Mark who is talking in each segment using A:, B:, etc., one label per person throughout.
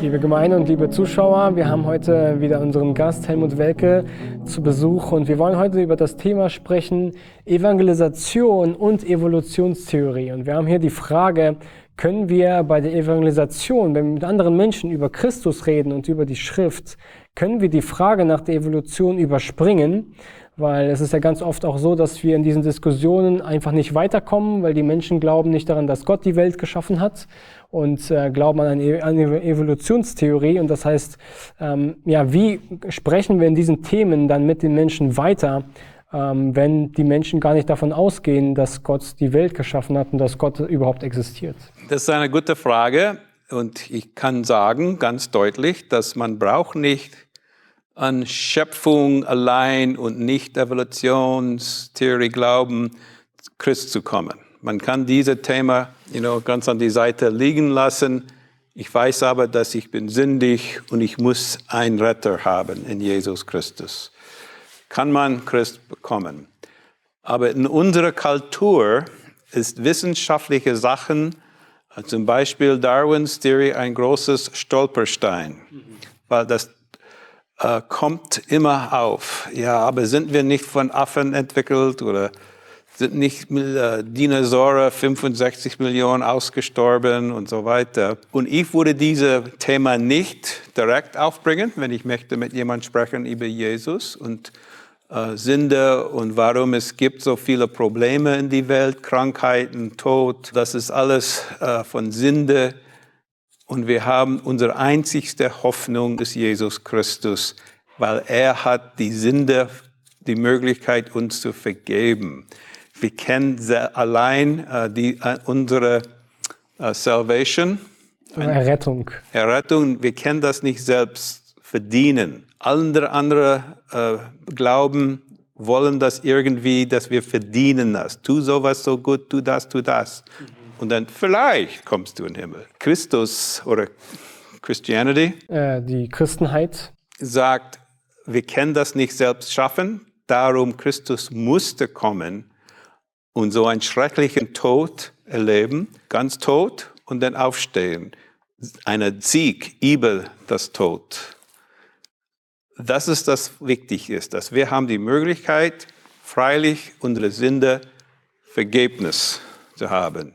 A: Liebe Gemeinde und liebe Zuschauer, wir haben heute wieder unseren Gast Helmut Welke zu Besuch und wir wollen heute über das Thema sprechen, Evangelisation und Evolutionstheorie. Und wir haben hier die Frage, können wir bei der Evangelisation, wenn wir mit anderen Menschen über Christus reden und über die Schrift, können wir die Frage nach der Evolution überspringen? Weil es ist ja ganz oft auch so, dass wir in diesen Diskussionen einfach nicht weiterkommen, weil die Menschen glauben nicht daran, dass Gott die Welt geschaffen hat und äh, glauben an eine, e-, eine, Evolutionstheorie. Und das heißt, ähm, ja, wie sprechen wir in diesen Themen dann mit den Menschen weiter, ähm, wenn die Menschen gar nicht davon ausgehen, dass Gott die Welt geschaffen hat und dass Gott überhaupt existiert?
B: Das ist eine gute Frage. Und ich kann sagen ganz deutlich, dass man braucht nicht an Schöpfung allein und nicht Evolutionstheorie glauben, Christ zu kommen. Man kann dieses Thema you know, ganz an die Seite liegen lassen. Ich weiß aber, dass ich bin sündig und ich muss einen Retter haben in Jesus Christus. Kann man Christ bekommen. Aber in unserer Kultur ist wissenschaftliche Sachen, zum Beispiel Darwins Theorie, ein großes Stolperstein, weil das äh, kommt immer auf. Ja, aber sind wir nicht von Affen entwickelt oder sind nicht äh, Dinosaurier 65 Millionen ausgestorben und so weiter. Und ich würde dieses Thema nicht direkt aufbringen, wenn ich möchte mit jemandem sprechen über Jesus und äh, Sünde und warum es gibt so viele Probleme in die Welt, Krankheiten, Tod. Das ist alles äh, von Sünde und wir haben unsere einzigste Hoffnung ist Jesus Christus, weil er hat die Sünde, die Möglichkeit, uns zu vergeben. Wir kennen allein äh, die, äh, unsere äh, Salvation.
A: Errettung.
B: Errettung. Wir können das nicht selbst verdienen. Andere, andere äh, glauben, wollen das irgendwie, dass wir verdienen das. Tu sowas so gut, tu das, tu das. Mhm. Und dann vielleicht kommst du in den Himmel. Christus oder Christianity.
A: Äh, die Christenheit.
B: Sagt, wir können das nicht selbst schaffen. Darum Christus musste kommen und so einen schrecklichen Tod erleben, ganz tot und dann aufstehen. Einen Sieg über das Tod. Das ist das wichtig ist, dass wir haben die Möglichkeit, freilich unsere Sünde Vergebnis zu haben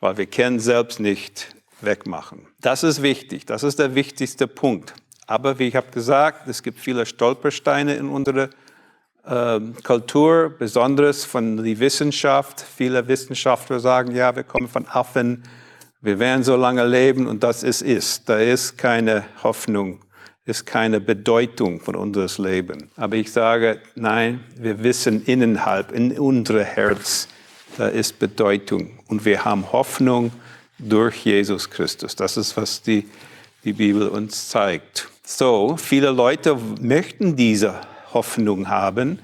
B: weil wir können selbst nicht wegmachen. Das ist wichtig, das ist der wichtigste Punkt. Aber wie ich habe gesagt, es gibt viele Stolpersteine in unserer Kultur, besonders von der Wissenschaft. Viele Wissenschaftler sagen, ja, wir kommen von Affen, wir werden so lange leben und das ist es. Da ist keine Hoffnung, ist keine Bedeutung von unseres Leben. Aber ich sage, nein, wir wissen innerhalb, in unser Herz, da ist Bedeutung. Und wir haben Hoffnung durch Jesus Christus. Das ist, was die, die Bibel uns zeigt. So, viele Leute möchten diese Hoffnung haben,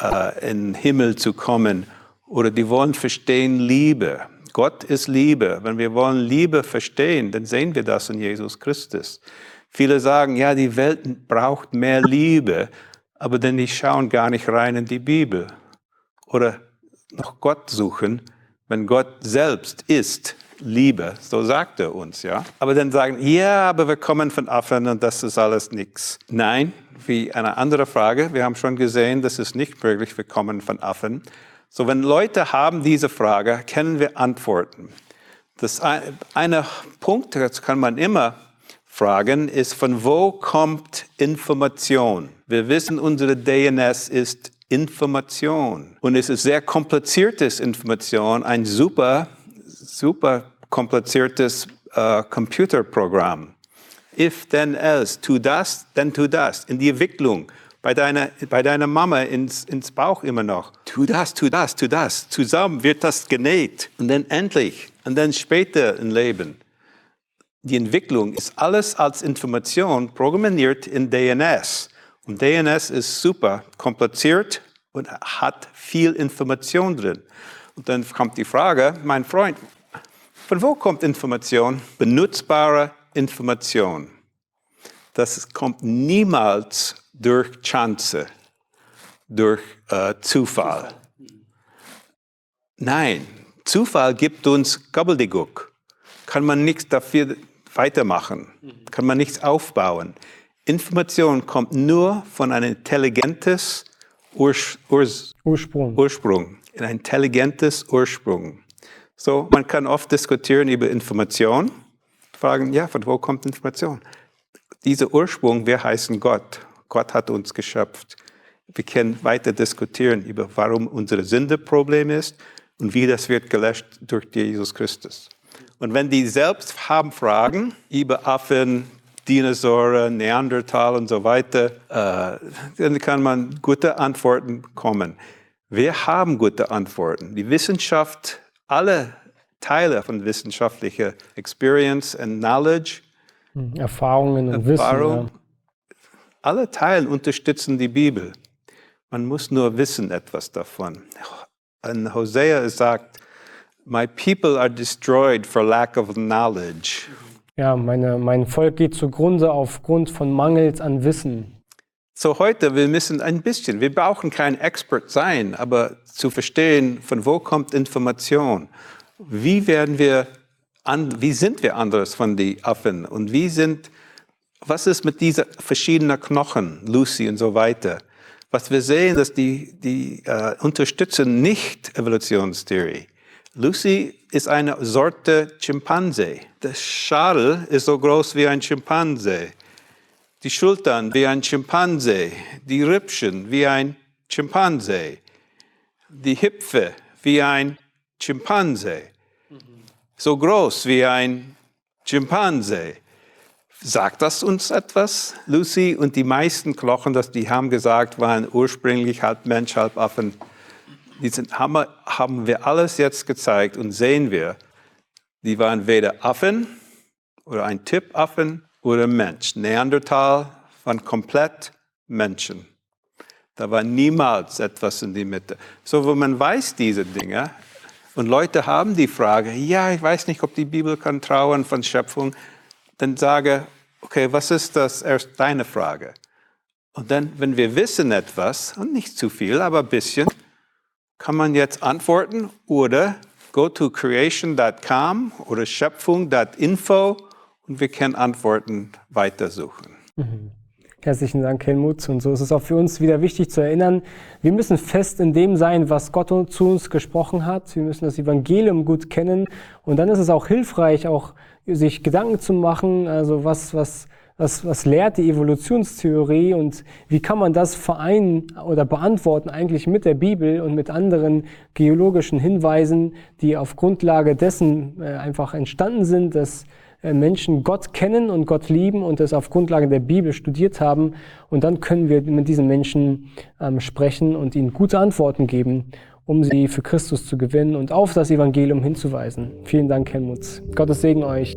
B: äh, in den Himmel zu kommen. Oder die wollen verstehen Liebe. Gott ist Liebe. Wenn wir wollen Liebe verstehen, dann sehen wir das in Jesus Christus. Viele sagen, ja, die Welt braucht mehr Liebe, aber dann die schauen gar nicht rein in die Bibel. Oder noch Gott suchen, wenn Gott selbst ist Liebe, so sagt er uns, ja. Aber dann sagen, ja, aber wir kommen von Affen und das ist alles nichts. Nein, wie eine andere Frage. Wir haben schon gesehen, das ist nicht möglich, wir kommen von Affen. So, wenn Leute haben diese Frage, können wir antworten. Das eine Punkt, das kann man immer fragen, ist, von wo kommt Information? Wir wissen, unsere DNS ist Information. Und es ist sehr kompliziertes Information, ein super, super kompliziertes äh, Computerprogramm. If, then, else, tu das, dann tu das. In die Entwicklung, bei deiner, bei deiner Mama ins, ins Bauch immer noch. Tu das, tu das, tu das. Zusammen wird das genäht. Und dann endlich, und dann später im Leben. Die Entwicklung ist alles als Information programmiert in DNS. Und DNS ist super kompliziert und hat viel Information drin. Und dann kommt die Frage, mein Freund, von wo kommt Information? Benutzbare Information. Das kommt niemals durch Chance, durch äh, Zufall. Nein, Zufall gibt uns Gobbledygook. Kann man nichts dafür weitermachen, kann man nichts aufbauen. Information kommt nur von einem intelligentes Urs Urs
A: Ursprung.
B: Ursprung, ein intelligentes Ursprung. So, man kann oft diskutieren über Information, fragen, ja, von wo kommt Information? Dieser Ursprung, wir heißen Gott. Gott hat uns geschöpft. Wir können weiter diskutieren über, warum unsere Sünde Problem ist und wie das wird gelöscht durch Jesus Christus. Und wenn die selbst haben Fragen über Affen, Dinosaurier, Neandertal und so weiter, äh, dann kann man gute Antworten kommen. Wir haben gute Antworten. Die Wissenschaft, alle Teile von wissenschaftlicher Experience and Knowledge,
A: Erfahrungen und
B: Erfahrung,
A: Wissen.
B: alle Teile unterstützen die Bibel. Man muss nur wissen etwas davon. In Hosea sagt, My people are destroyed for lack of knowledge.
A: Ja, meine, mein Volk geht zugrunde aufgrund von Mangels an Wissen.
B: So heute, wir müssen ein bisschen, wir brauchen kein Expert sein, aber zu verstehen, von wo kommt Information, wie werden wir, an, wie sind wir anders von den Affen und wie sind, was ist mit diesen verschiedenen Knochen, Lucy und so weiter. Was wir sehen, dass die, die äh, unterstützen nicht Evolutionstheorie. Lucy ist eine Sorte Schimpanse. Der Schadel ist so groß wie ein Schimpanse. Die Schultern wie ein Schimpanse. Die Rippchen wie ein Schimpanse. Die Hüpfe wie ein Schimpanse. So groß wie ein Schimpanse. Sagt das uns etwas, Lucy? Und die meisten Knochen, das die haben gesagt, waren ursprünglich halb Mensch, halb Affen. Die sind, haben, wir, alles jetzt gezeigt und sehen wir, die waren weder Affen oder ein Typ Affen oder Mensch. Neandertal waren komplett Menschen. Da war niemals etwas in die Mitte. So, wo man weiß diese Dinge und Leute haben die Frage, ja, ich weiß nicht, ob die Bibel kann trauen von Schöpfung, dann sage, okay, was ist das erst deine Frage? Und dann, wenn wir wissen etwas, und nicht zu viel, aber ein bisschen, kann man jetzt antworten oder go to creation.com oder schöpfung.info und wir können Antworten weitersuchen.
A: Mhm. Herzlichen Dank, Helmut. Und so ist es auch für uns wieder wichtig zu erinnern, wir müssen fest in dem sein, was Gott zu uns gesprochen hat. Wir müssen das Evangelium gut kennen. Und dann ist es auch hilfreich, auch sich Gedanken zu machen, also was, was, was, was lehrt die Evolutionstheorie und wie kann man das vereinen oder beantworten eigentlich mit der Bibel und mit anderen geologischen Hinweisen, die auf Grundlage dessen äh, einfach entstanden sind, dass äh, Menschen Gott kennen und Gott lieben und es auf Grundlage der Bibel studiert haben. Und dann können wir mit diesen Menschen ähm, sprechen und ihnen gute Antworten geben, um sie für Christus zu gewinnen und auf das Evangelium hinzuweisen. Vielen Dank, Helmut. Gottes Segen euch.